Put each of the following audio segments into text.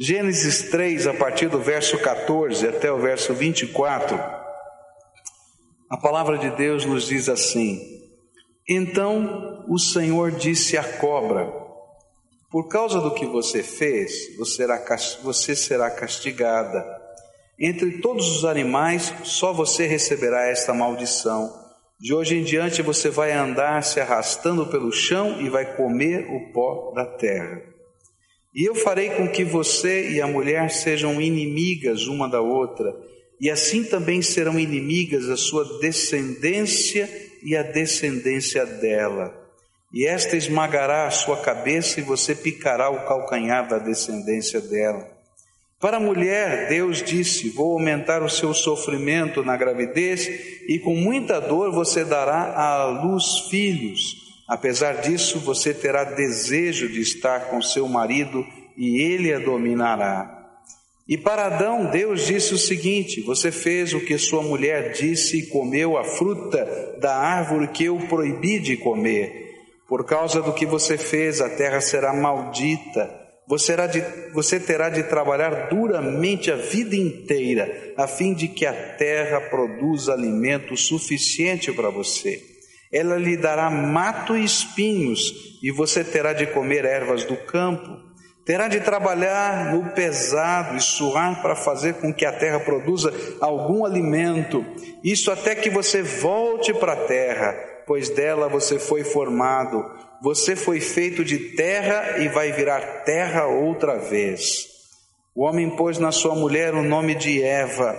Gênesis 3, a partir do verso 14 até o verso 24, a palavra de Deus nos diz assim: Então o Senhor disse à cobra: Por causa do que você fez, você será castigada. Entre todos os animais, só você receberá esta maldição. De hoje em diante você vai andar se arrastando pelo chão e vai comer o pó da terra. E eu farei com que você e a mulher sejam inimigas uma da outra, e assim também serão inimigas a sua descendência e a descendência dela. E esta esmagará a sua cabeça e você picará o calcanhar da descendência dela. Para a mulher, Deus disse: Vou aumentar o seu sofrimento na gravidez e com muita dor você dará à luz filhos. Apesar disso, você terá desejo de estar com seu marido e ele a dominará. E para Adão, Deus disse o seguinte: Você fez o que sua mulher disse e comeu a fruta da árvore que eu proibi de comer. Por causa do que você fez, a terra será maldita. Você, de, você terá de trabalhar duramente a vida inteira, a fim de que a terra produza alimento suficiente para você. Ela lhe dará mato e espinhos, e você terá de comer ervas do campo. Terá de trabalhar no pesado e suar para fazer com que a terra produza algum alimento. Isso até que você volte para a terra, pois dela você foi formado. Você foi feito de terra e vai virar terra outra vez. O homem pôs na sua mulher o nome de Eva,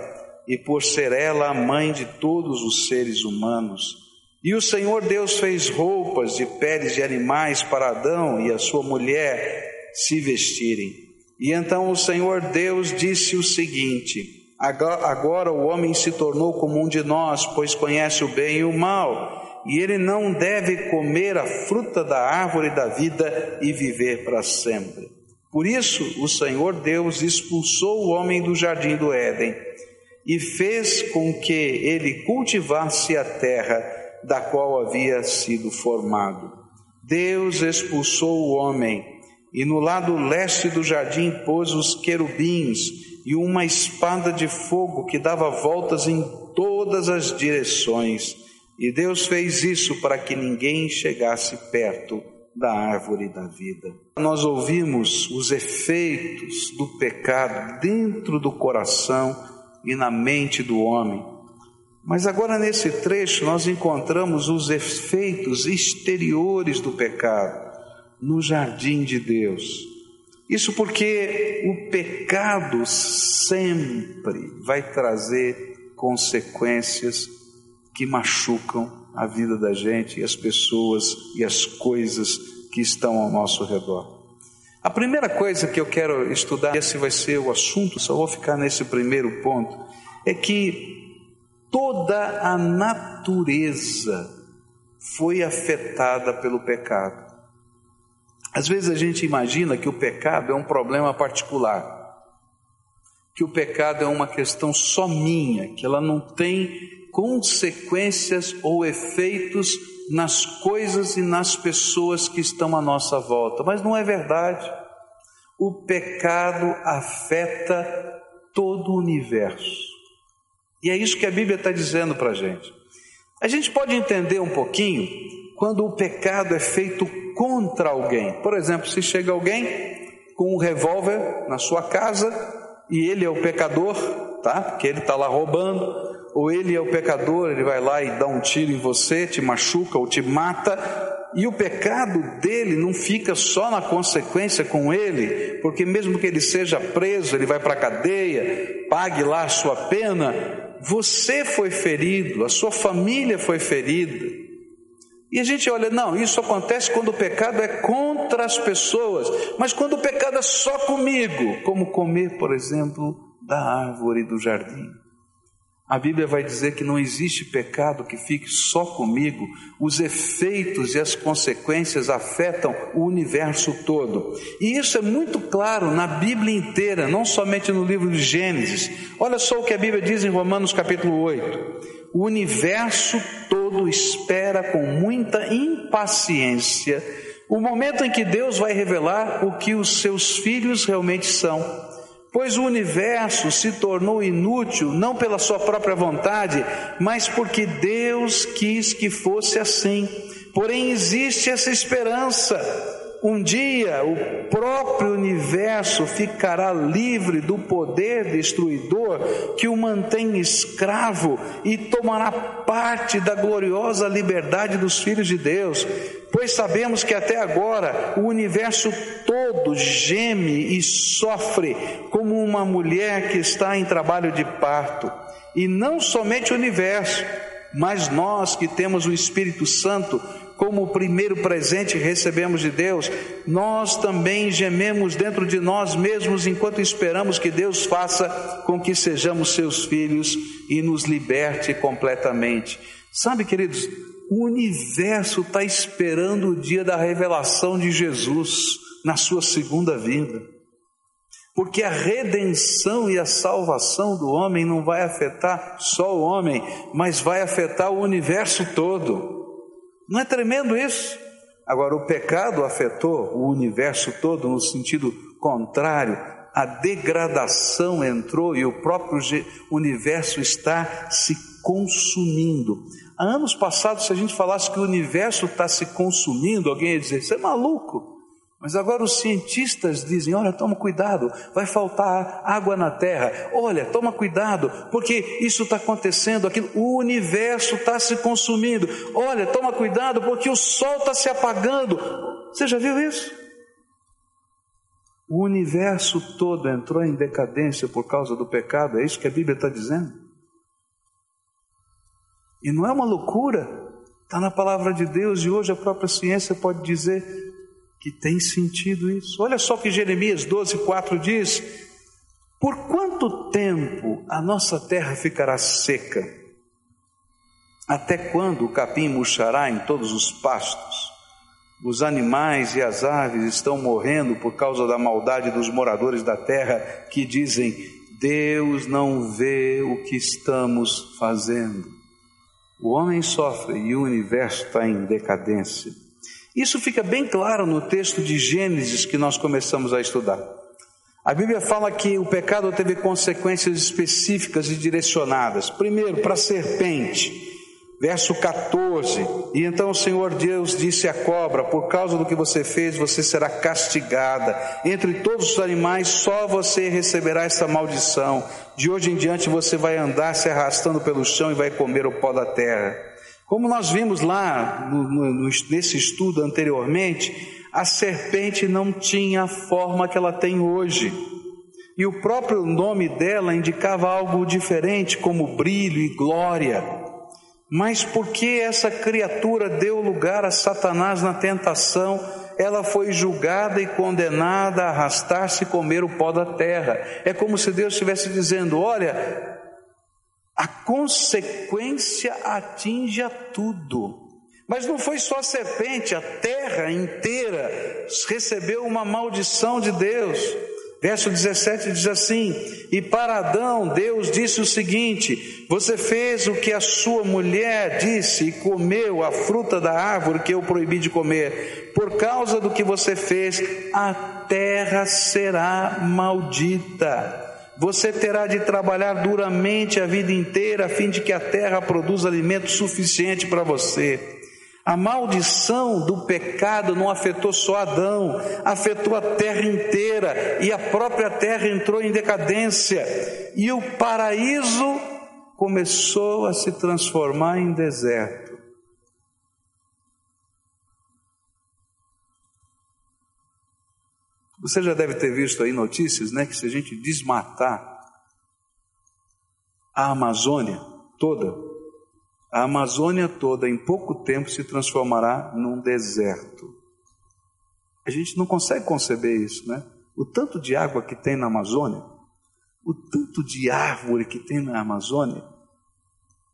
e por ser ela a mãe de todos os seres humanos. E o Senhor Deus fez roupas de peles de animais para Adão e a sua mulher se vestirem. E então o Senhor Deus disse o seguinte: Agora o homem se tornou como um de nós, pois conhece o bem e o mal, e ele não deve comer a fruta da árvore da vida e viver para sempre. Por isso o Senhor Deus expulsou o homem do jardim do Éden e fez com que ele cultivasse a terra da qual havia sido formado. Deus expulsou o homem e no lado leste do jardim pôs os querubins e uma espada de fogo que dava voltas em todas as direções. E Deus fez isso para que ninguém chegasse perto da árvore da vida. Nós ouvimos os efeitos do pecado dentro do coração e na mente do homem. Mas agora nesse trecho nós encontramos os efeitos exteriores do pecado no jardim de Deus. Isso porque o pecado sempre vai trazer consequências que machucam a vida da gente e as pessoas e as coisas que estão ao nosso redor. A primeira coisa que eu quero estudar, esse vai ser o assunto, só vou ficar nesse primeiro ponto, é que toda a natureza foi afetada pelo pecado. Às vezes a gente imagina que o pecado é um problema particular, que o pecado é uma questão só minha, que ela não tem consequências ou efeitos nas coisas e nas pessoas que estão à nossa volta. Mas não é verdade. O pecado afeta todo o universo. E é isso que a Bíblia está dizendo para a gente. A gente pode entender um pouquinho quando o pecado é feito contra alguém. Por exemplo, se chega alguém com um revólver na sua casa e ele é o pecador, tá? Porque ele está lá roubando, ou ele é o pecador, ele vai lá e dá um tiro em você, te machuca ou te mata, e o pecado dele não fica só na consequência com ele, porque mesmo que ele seja preso, ele vai para a cadeia, pague lá a sua pena, você foi ferido, a sua família foi ferida. E a gente olha, não, isso acontece quando o pecado é contra as pessoas, mas quando o pecado é só comigo, como comer, por exemplo, da árvore do jardim. A Bíblia vai dizer que não existe pecado que fique só comigo, os efeitos e as consequências afetam o universo todo. E isso é muito claro na Bíblia inteira, não somente no livro de Gênesis. Olha só o que a Bíblia diz em Romanos capítulo 8. O universo todo espera com muita impaciência O momento em que Deus vai revelar o que os seus filhos realmente são. Pois o universo se tornou inútil não pela sua própria vontade, mas porque Deus quis que fosse assim. Porém, existe essa esperança um dia o próprio universo ficará livre do poder destruidor que o mantém escravo e tomará parte da gloriosa liberdade dos filhos de Deus. Pois sabemos que até agora o universo todo geme e sofre como uma mulher que está em trabalho de parto. E não somente o universo, mas nós que temos o Espírito Santo como o primeiro presente que recebemos de Deus, nós também gememos dentro de nós mesmos enquanto esperamos que Deus faça com que sejamos seus filhos e nos liberte completamente. Sabe, queridos, o universo está esperando o dia da revelação de Jesus na sua segunda vinda. Porque a redenção e a salvação do homem não vai afetar só o homem, mas vai afetar o universo todo. Não é tremendo isso? Agora, o pecado afetou o universo todo no sentido contrário. A degradação entrou e o próprio universo está se consumindo. Há anos passados, se a gente falasse que o universo está se consumindo, alguém ia dizer: Você é maluco. Mas agora os cientistas dizem: olha, toma cuidado, vai faltar água na terra. Olha, toma cuidado, porque isso está acontecendo, aquilo, o universo está se consumindo. Olha, toma cuidado, porque o sol está se apagando. Você já viu isso? O universo todo entrou em decadência por causa do pecado, é isso que a Bíblia está dizendo? E não é uma loucura, está na palavra de Deus e hoje a própria ciência pode dizer que tem sentido isso. Olha só que Jeremias 12, 4 diz: Por quanto tempo a nossa terra ficará seca? Até quando o capim murchará em todos os pastos? Os animais e as aves estão morrendo por causa da maldade dos moradores da terra que dizem: Deus não vê o que estamos fazendo. O homem sofre e o universo está em decadência. Isso fica bem claro no texto de Gênesis que nós começamos a estudar. A Bíblia fala que o pecado teve consequências específicas e direcionadas. Primeiro, para a serpente, verso 14: E então o Senhor Deus disse à cobra: Por causa do que você fez, você será castigada. Entre todos os animais, só você receberá essa maldição. De hoje em diante, você vai andar se arrastando pelo chão e vai comer o pó da terra. Como nós vimos lá no, no, nesse estudo anteriormente, a serpente não tinha a forma que ela tem hoje. E o próprio nome dela indicava algo diferente, como brilho e glória. Mas porque essa criatura deu lugar a Satanás na tentação, ela foi julgada e condenada a arrastar-se e comer o pó da terra. É como se Deus estivesse dizendo: Olha, a consequência atinge a tudo. Mas não foi só a serpente, a terra inteira recebeu uma maldição de Deus. Verso 17 diz assim: E para Adão, Deus disse o seguinte: Você fez o que a sua mulher disse e comeu a fruta da árvore que eu proibi de comer. Por causa do que você fez, a terra será maldita. Você terá de trabalhar duramente a vida inteira a fim de que a terra produza alimento suficiente para você. A maldição do pecado não afetou só Adão, afetou a terra inteira e a própria terra entrou em decadência. E o paraíso começou a se transformar em deserto. Você já deve ter visto aí notícias, né, que se a gente desmatar a Amazônia toda, a Amazônia toda em pouco tempo se transformará num deserto. A gente não consegue conceber isso, né? O tanto de água que tem na Amazônia, o tanto de árvore que tem na Amazônia.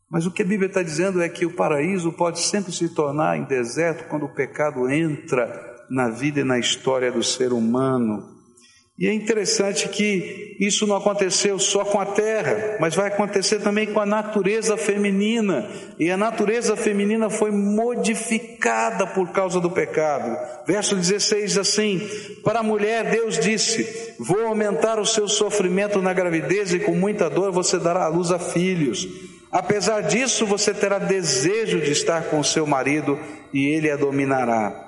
Mas o que a Bíblia está dizendo é que o paraíso pode sempre se tornar em deserto quando o pecado entra na vida e na história do ser humano. E é interessante que isso não aconteceu só com a terra, mas vai acontecer também com a natureza feminina. E a natureza feminina foi modificada por causa do pecado. Verso 16 assim: Para a mulher, Deus disse: Vou aumentar o seu sofrimento na gravidez e com muita dor você dará à luz a filhos. Apesar disso, você terá desejo de estar com o seu marido e ele a dominará.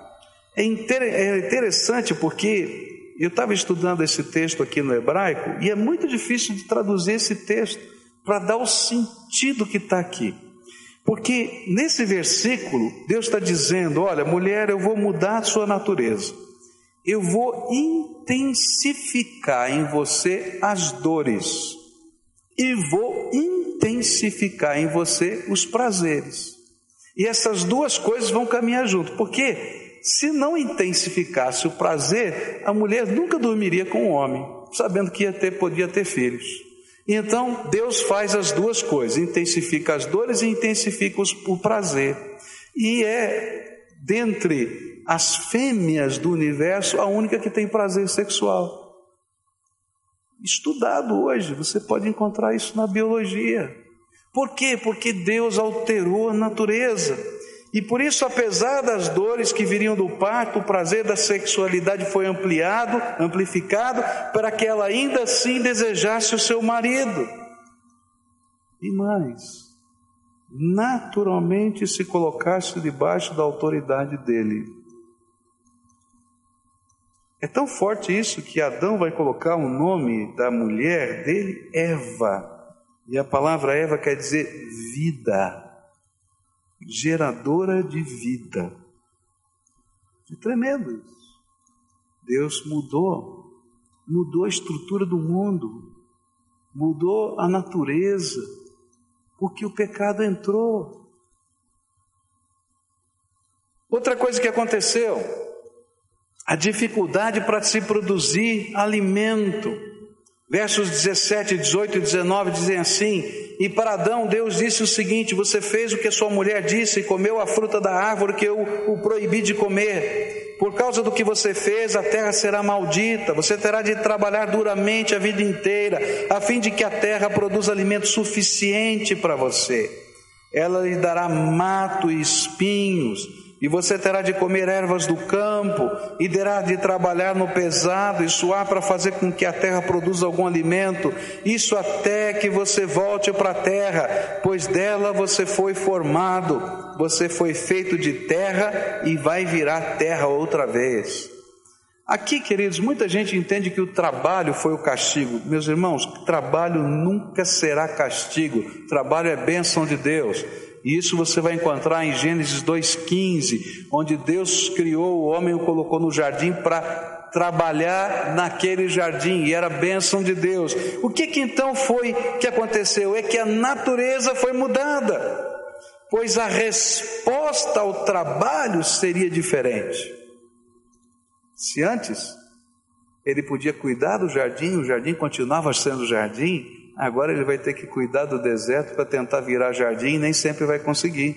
É, é interessante porque eu estava estudando esse texto aqui no hebraico e é muito difícil de traduzir esse texto para dar o sentido que está aqui. Porque nesse versículo, Deus está dizendo: Olha, mulher, eu vou mudar a sua natureza, eu vou intensificar em você as dores, e vou intensificar em você os prazeres. E essas duas coisas vão caminhar junto, porque se não intensificasse o prazer, a mulher nunca dormiria com o homem, sabendo que ia ter, podia ter filhos. Então Deus faz as duas coisas, intensifica as dores e intensifica o prazer. E é dentre as fêmeas do universo a única que tem prazer sexual. Estudado hoje, você pode encontrar isso na biologia. Por quê? Porque Deus alterou a natureza. E por isso, apesar das dores que viriam do parto, o prazer da sexualidade foi ampliado, amplificado, para que ela ainda assim desejasse o seu marido. E mais, naturalmente se colocasse debaixo da autoridade dele. É tão forte isso que Adão vai colocar o nome da mulher dele, Eva. E a palavra Eva quer dizer vida geradora de vida. É tremendo isso. Deus mudou, mudou a estrutura do mundo, mudou a natureza, porque o pecado entrou. Outra coisa que aconteceu, a dificuldade para se produzir alimento. Versos 17, 18 e 19 dizem assim: e para Adão, Deus disse o seguinte: Você fez o que sua mulher disse e comeu a fruta da árvore que eu o proibi de comer. Por causa do que você fez, a terra será maldita. Você terá de trabalhar duramente a vida inteira, a fim de que a terra produza alimento suficiente para você. Ela lhe dará mato e espinhos e você terá de comer ervas do campo, e terá de trabalhar no pesado e suar para fazer com que a terra produza algum alimento, isso até que você volte para a terra, pois dela você foi formado, você foi feito de terra e vai virar terra outra vez. Aqui, queridos, muita gente entende que o trabalho foi o castigo. Meus irmãos, trabalho nunca será castigo, trabalho é bênção de Deus. E isso você vai encontrar em Gênesis 2,15, onde Deus criou o homem e o colocou no jardim para trabalhar naquele jardim, e era bênção de Deus. O que, que então foi que aconteceu? É que a natureza foi mudada, pois a resposta ao trabalho seria diferente. Se antes ele podia cuidar do jardim, o jardim continuava sendo jardim, Agora ele vai ter que cuidar do deserto para tentar virar jardim e nem sempre vai conseguir.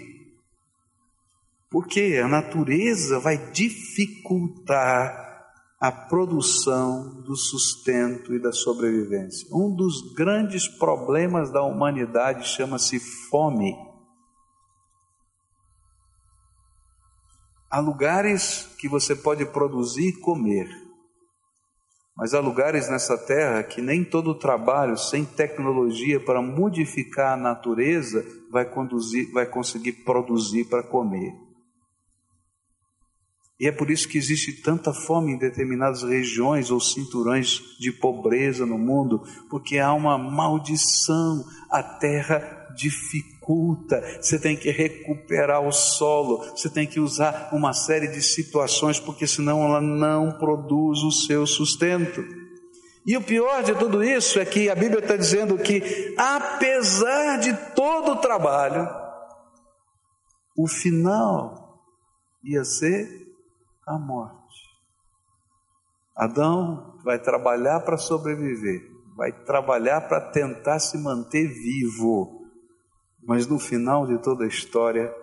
Porque a natureza vai dificultar a produção do sustento e da sobrevivência. Um dos grandes problemas da humanidade chama-se fome. Há lugares que você pode produzir e comer, mas há lugares nessa terra que nem todo trabalho sem tecnologia para modificar a natureza vai, conduzir, vai conseguir produzir para comer. E é por isso que existe tanta fome em determinadas regiões ou cinturões de pobreza no mundo, porque há uma maldição, a terra dificulta, você tem que recuperar o solo, você tem que usar uma série de situações, porque senão ela não produz o seu sustento. E o pior de tudo isso é que a Bíblia está dizendo que, apesar de todo o trabalho, o final ia ser a morte. Adão vai trabalhar para sobreviver, vai trabalhar para tentar se manter vivo mas no final de toda a história,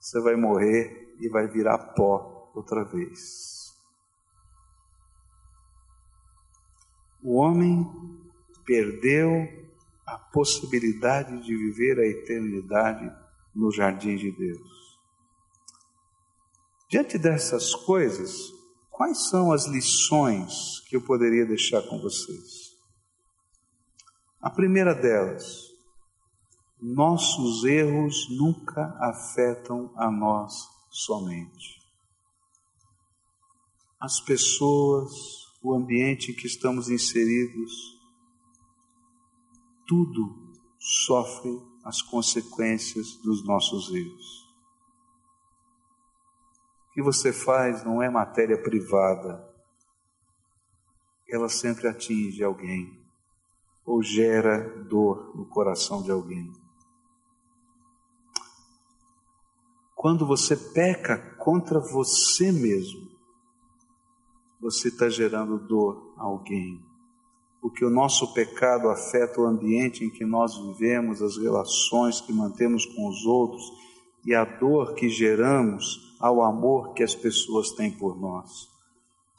você vai morrer e vai virar pó outra vez. O homem perdeu a possibilidade de viver a eternidade no jardim de Deus. Diante dessas coisas, quais são as lições que eu poderia deixar com vocês? A primeira delas, nossos erros nunca afetam a nós somente. As pessoas, o ambiente em que estamos inseridos, tudo sofre as consequências dos nossos erros. O que você faz não é matéria privada, ela sempre atinge alguém ou gera dor no coração de alguém. Quando você peca contra você mesmo, você está gerando dor a alguém. Porque o nosso pecado afeta o ambiente em que nós vivemos, as relações que mantemos com os outros e a dor que geramos ao amor que as pessoas têm por nós.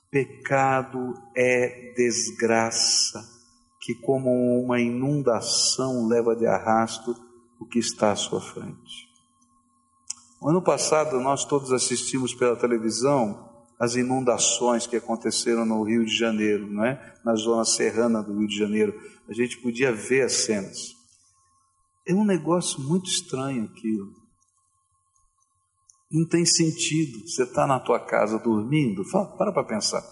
Pecado é desgraça que, como uma inundação, leva de arrasto o que está à sua frente. Ano passado, nós todos assistimos pela televisão as inundações que aconteceram no Rio de Janeiro, não é? na zona serrana do Rio de Janeiro. A gente podia ver as cenas. É um negócio muito estranho aquilo. Não tem sentido. Você está na tua casa dormindo, fala, para para pensar.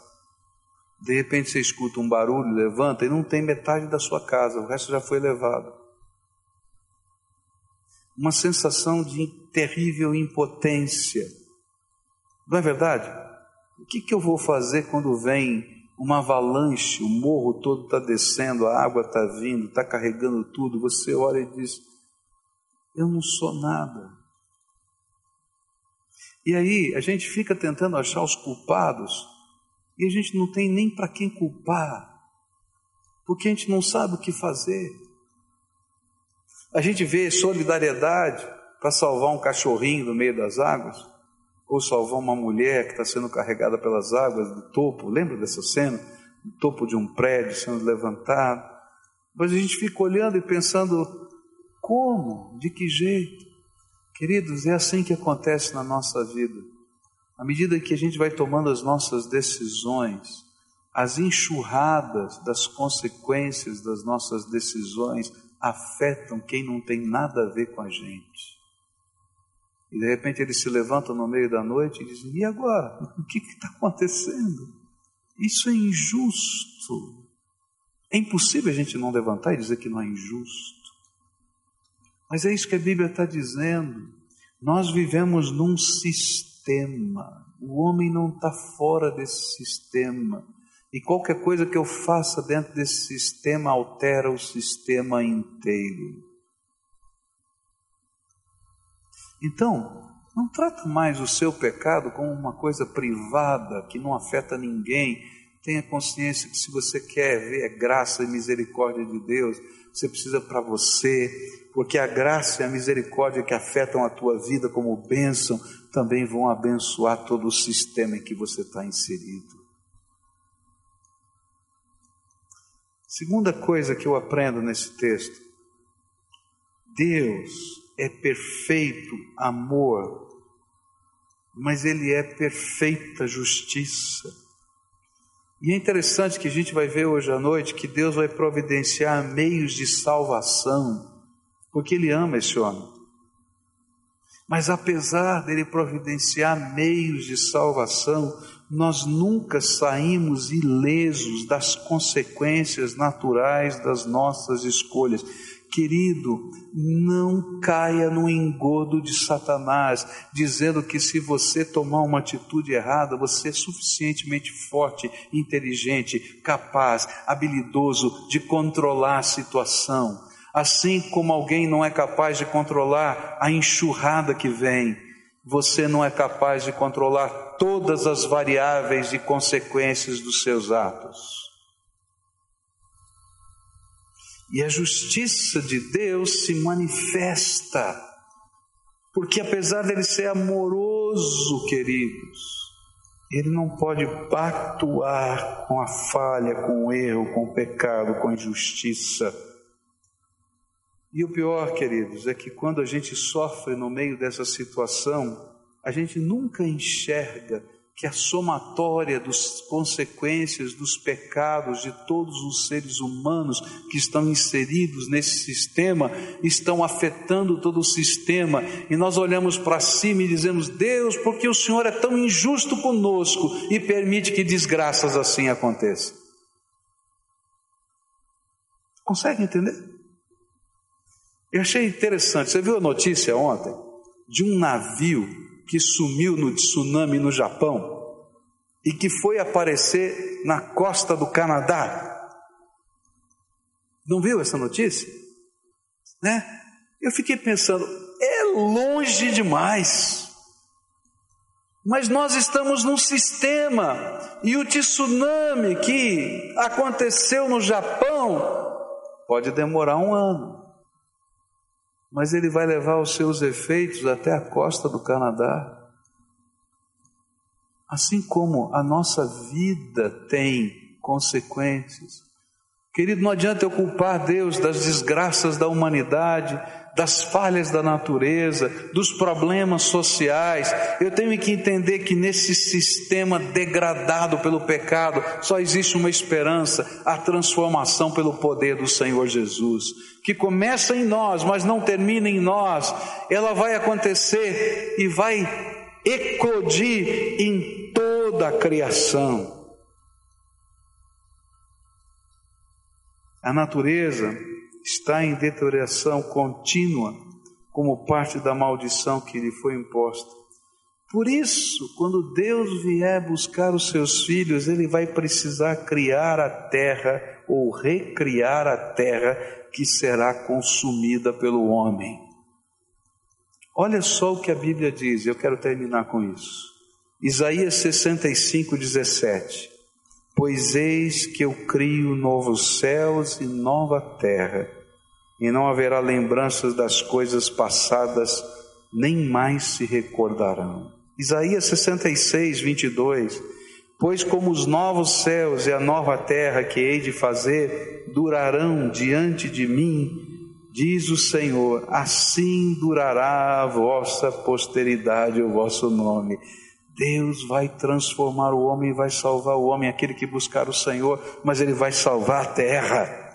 De repente você escuta um barulho, levanta e não tem metade da sua casa, o resto já foi levado uma sensação de terrível impotência. Não é verdade? O que, que eu vou fazer quando vem uma avalanche, o morro todo está descendo, a água está vindo, está carregando tudo? Você olha e diz: Eu não sou nada. E aí a gente fica tentando achar os culpados e a gente não tem nem para quem culpar, porque a gente não sabe o que fazer. A gente vê solidariedade para salvar um cachorrinho no meio das águas, ou salvar uma mulher que está sendo carregada pelas águas do topo. Lembra dessa cena? Do topo de um prédio sendo levantado. Mas a gente fica olhando e pensando: como? De que jeito? Queridos, é assim que acontece na nossa vida. À medida que a gente vai tomando as nossas decisões, as enxurradas das consequências das nossas decisões afetam quem não tem nada a ver com a gente. E de repente ele se levanta no meio da noite e diz: E agora? O que está acontecendo? Isso é injusto. É impossível a gente não levantar e dizer que não é injusto. Mas é isso que a Bíblia está dizendo. Nós vivemos num sistema. O homem não está fora desse sistema. E qualquer coisa que eu faça dentro desse sistema altera o sistema inteiro. Então, não trata mais o seu pecado como uma coisa privada que não afeta ninguém. Tenha consciência que se você quer ver a graça e misericórdia de Deus, você precisa para você, porque a graça e a misericórdia que afetam a tua vida como bênção também vão abençoar todo o sistema em que você está inserido. Segunda coisa que eu aprendo nesse texto: Deus é perfeito amor, mas Ele é perfeita justiça. E é interessante que a gente vai ver hoje à noite que Deus vai providenciar meios de salvação, porque Ele ama esse homem. Mas apesar dele providenciar meios de salvação, nós nunca saímos ilesos das consequências naturais das nossas escolhas. Querido, não caia no engodo de Satanás, dizendo que se você tomar uma atitude errada, você é suficientemente forte, inteligente, capaz, habilidoso de controlar a situação. Assim como alguém não é capaz de controlar a enxurrada que vem, você não é capaz de controlar todas as variáveis e consequências dos seus atos. E a justiça de Deus se manifesta, porque apesar dele ser amoroso, queridos, Ele não pode pactuar com a falha, com o erro, com o pecado, com a injustiça. E o pior, queridos, é que quando a gente sofre no meio dessa situação, a gente nunca enxerga que a somatória das consequências dos pecados de todos os seres humanos que estão inseridos nesse sistema estão afetando todo o sistema, e nós olhamos para cima e dizemos: Deus, porque o Senhor é tão injusto conosco e permite que desgraças assim aconteçam? Consegue entender? Eu achei interessante. Você viu a notícia ontem de um navio que sumiu no tsunami no Japão e que foi aparecer na costa do Canadá. Não viu essa notícia? Né? Eu fiquei pensando, é longe demais. Mas nós estamos num sistema e o tsunami que aconteceu no Japão pode demorar um ano mas ele vai levar os seus efeitos até a costa do Canadá. Assim como a nossa vida tem consequências. Querido, não adianta eu culpar Deus das desgraças da humanidade, das falhas da natureza, dos problemas sociais. Eu tenho que entender que nesse sistema degradado pelo pecado só existe uma esperança, a transformação pelo poder do Senhor Jesus, que começa em nós, mas não termina em nós. Ela vai acontecer e vai eclodir em toda a criação. A natureza está em deterioração contínua, como parte da maldição que lhe foi imposta. Por isso, quando Deus vier buscar os seus filhos, ele vai precisar criar a terra ou recriar a terra que será consumida pelo homem. Olha só o que a Bíblia diz, eu quero terminar com isso. Isaías 65, 17. Pois eis que eu crio novos céus e nova terra, e não haverá lembranças das coisas passadas, nem mais se recordarão. Isaías 66, 22. Pois como os novos céus e a nova terra que hei de fazer durarão diante de mim, diz o Senhor, assim durará a vossa posteridade, o vosso nome. Deus vai transformar o homem e vai salvar o homem, aquele que buscar o Senhor, mas ele vai salvar a terra.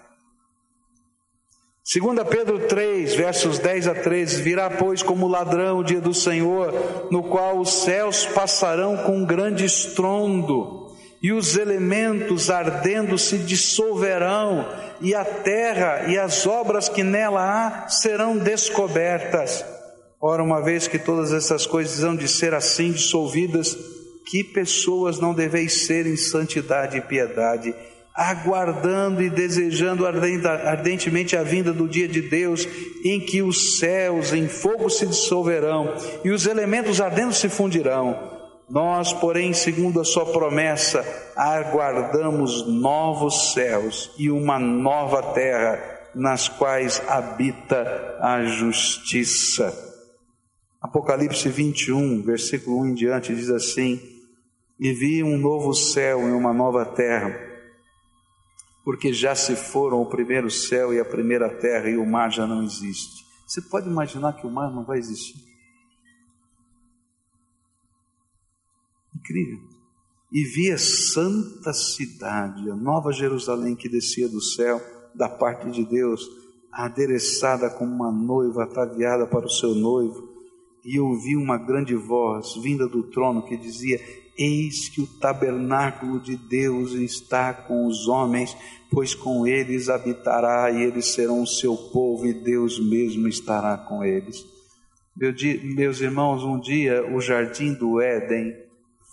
2 Pedro 3, versos 10 a 13: Virá, pois, como ladrão o dia do Senhor, no qual os céus passarão com um grande estrondo, e os elementos ardendo se dissolverão, e a terra e as obras que nela há serão descobertas. Ora, uma vez que todas essas coisas hão de ser assim dissolvidas, que pessoas não deveis ser em santidade e piedade, aguardando e desejando ardentemente a vinda do dia de Deus, em que os céus em fogo se dissolverão e os elementos ardendo se fundirão. Nós, porém, segundo a sua promessa, aguardamos novos céus e uma nova terra, nas quais habita a justiça. Apocalipse 21, versículo 1 em diante, diz assim: E vi um novo céu e uma nova terra, porque já se foram o primeiro céu e a primeira terra, e o mar já não existe. Você pode imaginar que o mar não vai existir? Incrível. E vi a santa cidade, a nova Jerusalém que descia do céu, da parte de Deus, adereçada como uma noiva ataviada para o seu noivo e ouvi uma grande voz vinda do trono que dizia: Eis que o tabernáculo de Deus está com os homens, pois com eles habitará e eles serão o seu povo e Deus mesmo estará com eles. Meus irmãos, um dia o jardim do Éden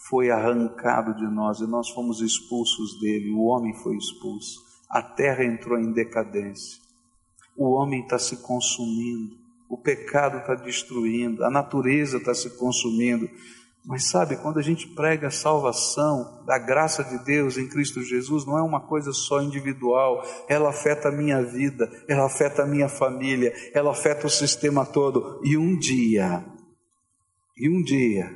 foi arrancado de nós e nós fomos expulsos dele, o homem foi expulso, a terra entrou em decadência, o homem está se consumindo o pecado está destruindo, a natureza está se consumindo. Mas sabe, quando a gente prega a salvação da graça de Deus em Cristo Jesus, não é uma coisa só individual, ela afeta a minha vida, ela afeta a minha família, ela afeta o sistema todo. E um dia, e um dia,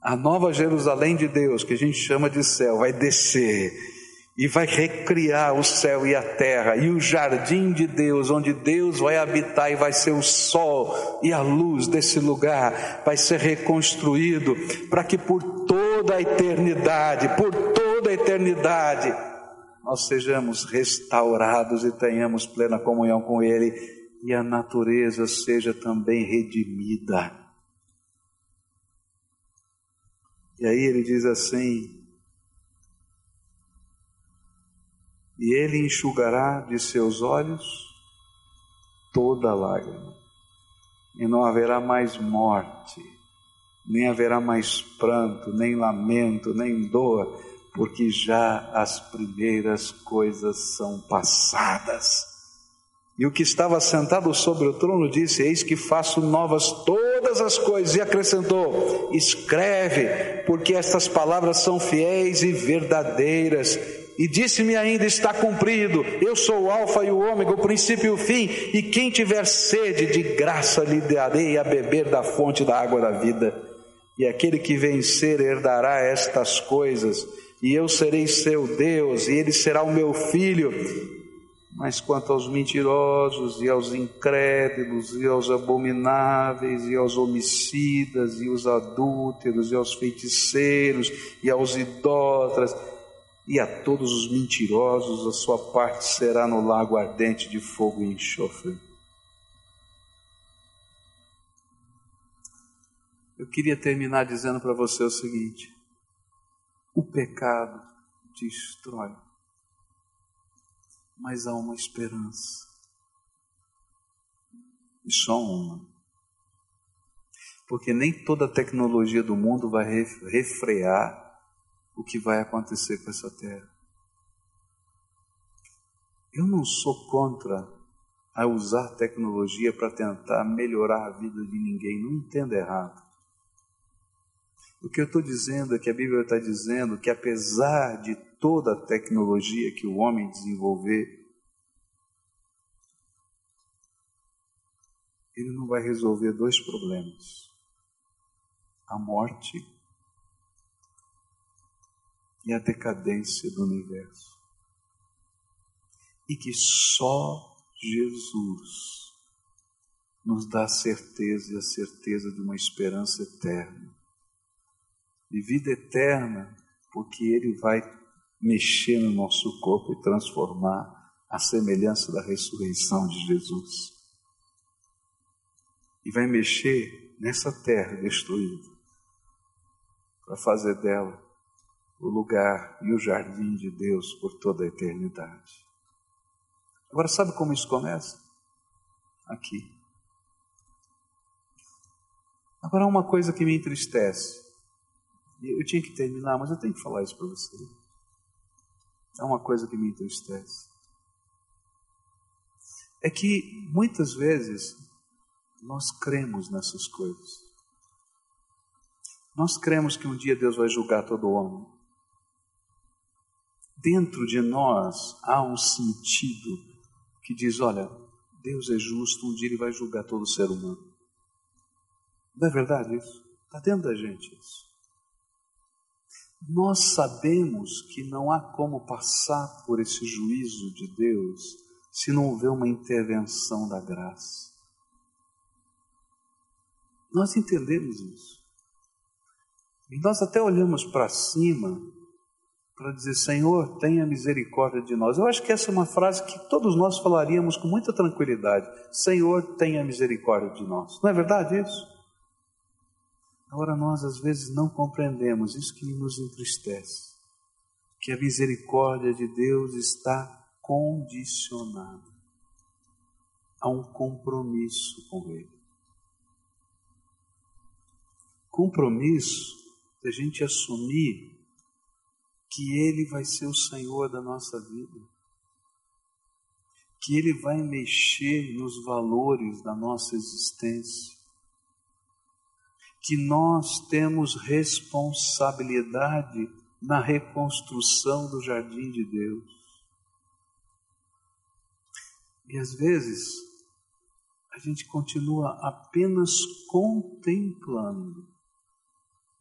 A nova Jerusalém de Deus, que a gente chama de céu, vai descer e vai recriar o céu e a terra e o jardim de Deus, onde Deus vai habitar e vai ser o sol e a luz desse lugar, vai ser reconstruído para que por toda a eternidade, por toda a eternidade, nós sejamos restaurados e tenhamos plena comunhão com Ele e a natureza seja também redimida. E aí ele diz assim: e ele enxugará de seus olhos toda lágrima, e não haverá mais morte, nem haverá mais pranto, nem lamento, nem dor, porque já as primeiras coisas são passadas. E o que estava sentado sobre o trono disse: Eis que faço novas todas as coisas, e acrescentou: Escreve, porque estas palavras são fiéis e verdadeiras. E disse-me ainda: Está cumprido, eu sou o Alfa e o Ômega, o princípio e o fim, e quem tiver sede, de graça lhe darei a beber da fonte da água da vida. E aquele que vencer herdará estas coisas, e eu serei seu Deus, e ele será o meu filho. Mas quanto aos mentirosos, e aos incrédulos, e aos abomináveis, e aos homicidas, e aos adúlteros, e aos feiticeiros, e aos idólatras, e a todos os mentirosos a sua parte será no lago ardente de fogo e enxofre. Eu queria terminar dizendo para você o seguinte: o pecado destrói, mas há uma esperança, e só uma. Porque nem toda a tecnologia do mundo vai refrear o que vai acontecer com essa terra. Eu não sou contra a usar tecnologia para tentar melhorar a vida de ninguém, não entenda errado. O que eu estou dizendo é que a Bíblia está dizendo que apesar de toda a tecnologia que o homem desenvolver, ele não vai resolver dois problemas: a morte e a decadência do universo. E que só Jesus nos dá a certeza e a certeza de uma esperança eterna. E vida eterna, porque Ele vai mexer no nosso corpo e transformar a semelhança da ressurreição de Jesus. E vai mexer nessa terra destruída, para fazer dela o lugar e o jardim de Deus por toda a eternidade. Agora, sabe como isso começa? Aqui. Agora, uma coisa que me entristece. Eu tinha que terminar, mas eu tenho que falar isso para você. É uma coisa que me entristece. É que muitas vezes nós cremos nessas coisas. Nós cremos que um dia Deus vai julgar todo homem dentro de nós há um sentido que diz: olha, Deus é justo, um dia Ele vai julgar todo ser humano. Não é verdade isso? Está dentro da gente isso. Nós sabemos que não há como passar por esse juízo de Deus se não houver uma intervenção da graça. Nós entendemos isso. E nós até olhamos para cima para dizer: Senhor, tenha misericórdia de nós. Eu acho que essa é uma frase que todos nós falaríamos com muita tranquilidade: Senhor, tenha misericórdia de nós. Não é verdade isso? Agora, nós às vezes não compreendemos isso que nos entristece, que a misericórdia de Deus está condicionada a um compromisso com Ele. Compromisso de a gente assumir que Ele vai ser o Senhor da nossa vida, que Ele vai mexer nos valores da nossa existência, que nós temos responsabilidade na reconstrução do jardim de Deus. E às vezes a gente continua apenas contemplando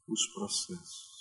os processos.